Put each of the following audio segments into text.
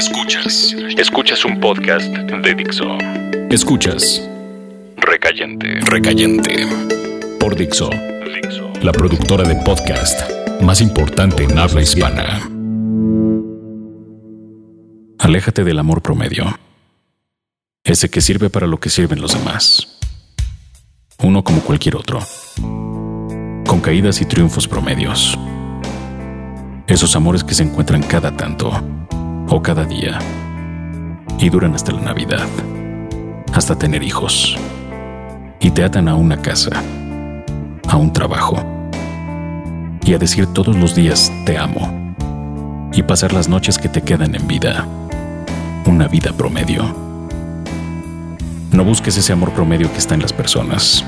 Escuchas. Escuchas un podcast de Dixo. Escuchas. Recayente. Recayente. Por Dixo. La productora de podcast más importante en habla hispana. Aléjate del amor promedio. Ese que sirve para lo que sirven los demás. Uno como cualquier otro. Con caídas y triunfos promedios. Esos amores que se encuentran cada tanto o cada día. Y duran hasta la Navidad, hasta tener hijos. Y te atan a una casa, a un trabajo. Y a decir todos los días te amo y pasar las noches que te quedan en vida, una vida promedio. No busques ese amor promedio que está en las personas,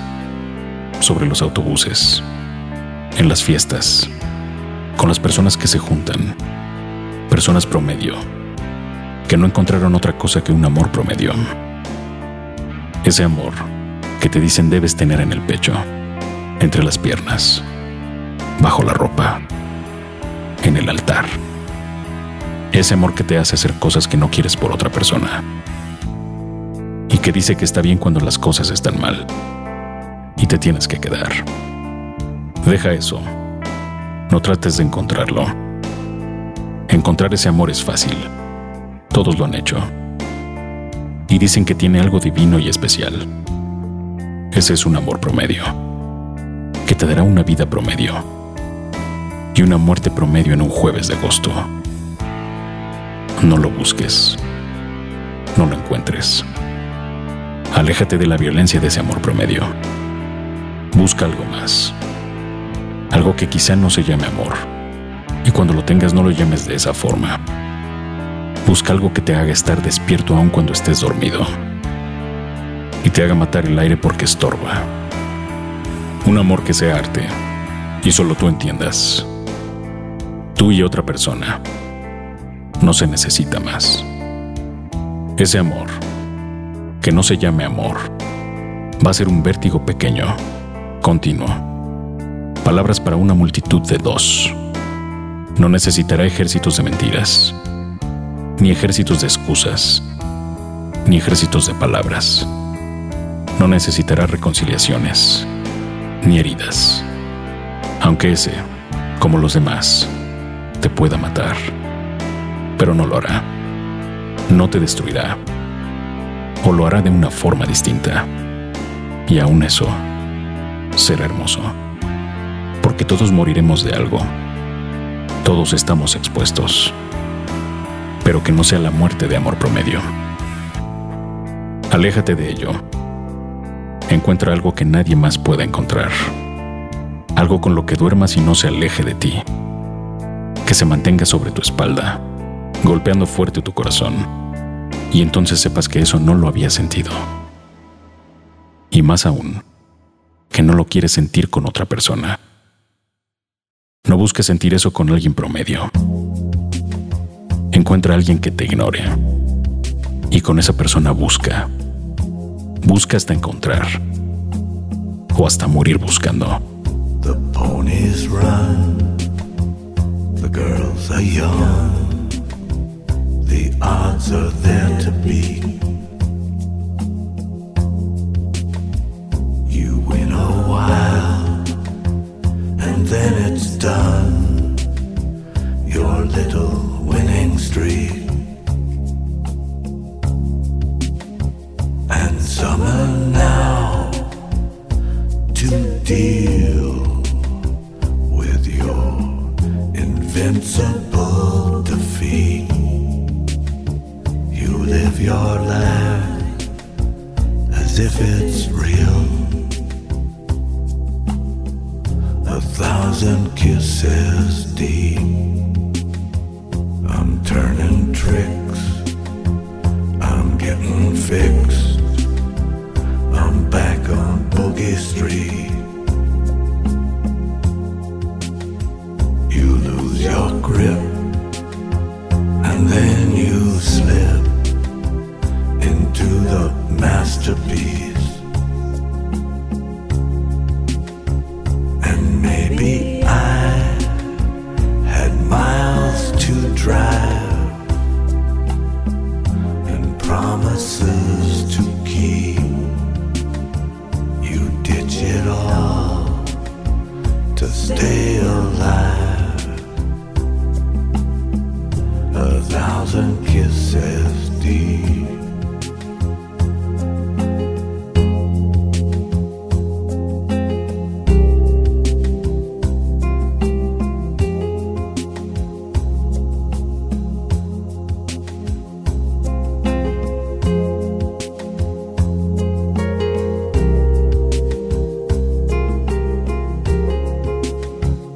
sobre los autobuses, en las fiestas, con las personas que se juntan, personas promedio, que no encontraron otra cosa que un amor promedio. Ese amor que te dicen debes tener en el pecho, entre las piernas, bajo la ropa, en el altar. Ese amor que te hace hacer cosas que no quieres por otra persona. Y que dice que está bien cuando las cosas están mal. Y te tienes que quedar. Deja eso no trates de encontrarlo. Encontrar ese amor es fácil. Todos lo han hecho. Y dicen que tiene algo divino y especial. Ese es un amor promedio. Que te dará una vida promedio. Y una muerte promedio en un jueves de agosto. No lo busques. No lo encuentres. Aléjate de la violencia de ese amor promedio. Busca algo más algo que quizá no se llame amor. Y cuando lo tengas no lo llames de esa forma. Busca algo que te haga estar despierto aun cuando estés dormido. Y te haga matar el aire porque estorba. Un amor que sea arte. Y solo tú entiendas. Tú y otra persona. No se necesita más. Ese amor, que no se llame amor, va a ser un vértigo pequeño, continuo palabras para una multitud de dos. No necesitará ejércitos de mentiras, ni ejércitos de excusas, ni ejércitos de palabras. No necesitará reconciliaciones, ni heridas, aunque ese, como los demás, te pueda matar. Pero no lo hará. No te destruirá. O lo hará de una forma distinta. Y aún eso será hermoso porque todos moriremos de algo. Todos estamos expuestos. Pero que no sea la muerte de amor promedio. Aléjate de ello. Encuentra algo que nadie más pueda encontrar. Algo con lo que duermas y no se aleje de ti. Que se mantenga sobre tu espalda, golpeando fuerte tu corazón. Y entonces sepas que eso no lo había sentido. Y más aún, que no lo quieres sentir con otra persona. No busques sentir eso con alguien promedio. Encuentra a alguien que te ignore. Y con esa persona busca. Busca hasta encontrar. O hasta morir buscando. The ponies run. The girls are young. The odds are there to be. Deal with your invincible defeat. You live your life as if it's real. A thousand kisses deep. I'm turning tricks, I'm getting fixed. I'm back on Boogie Street. grip, and then you slip into the masterpiece. And maybe I had miles to drive and promises to keep. You ditch it all to stay alive.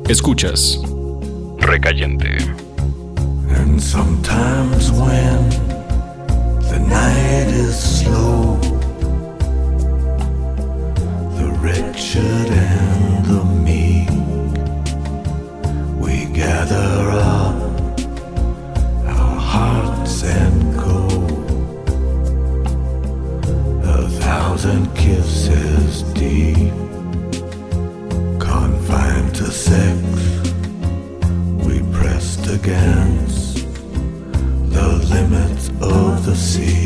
Escuchas. Recayente. And sometimes when the night is slow, the wretched and the meek we gather up. você.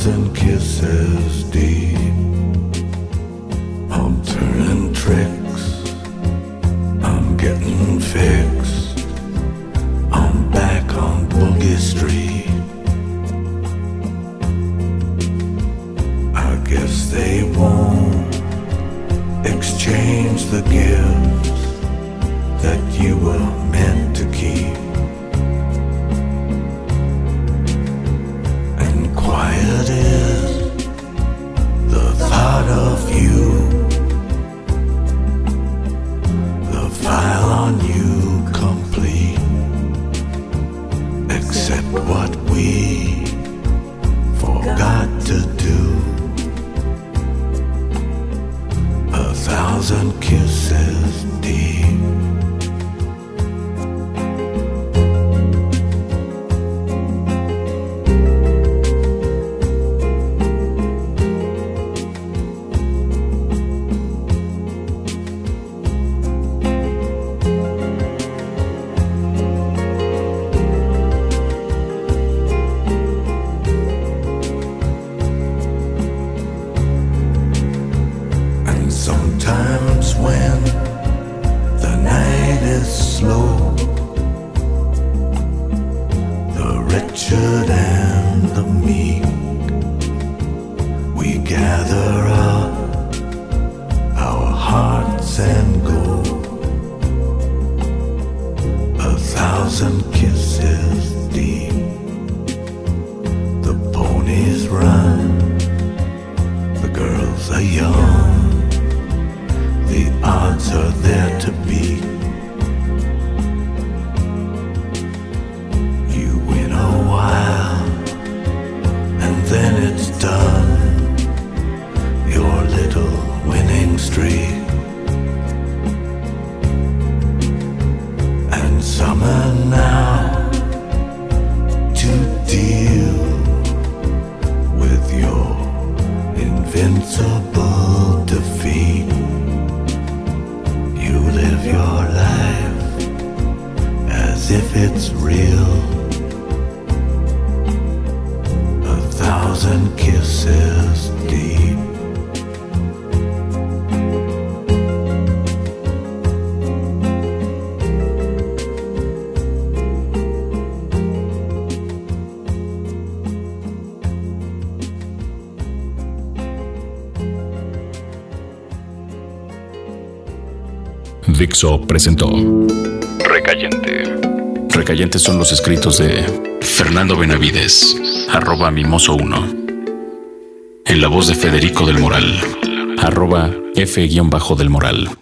thousand kisses deep. I'm turning tricks, I'm getting fixed. I'm back on Boogie Street. I guess they won't exchange the gift. kisses deep. Dixo presentó Recayente. Recayentes son los escritos de Fernando Benavides, arroba mimoso 1 en la voz de Federico del Moral, arroba F-del Moral.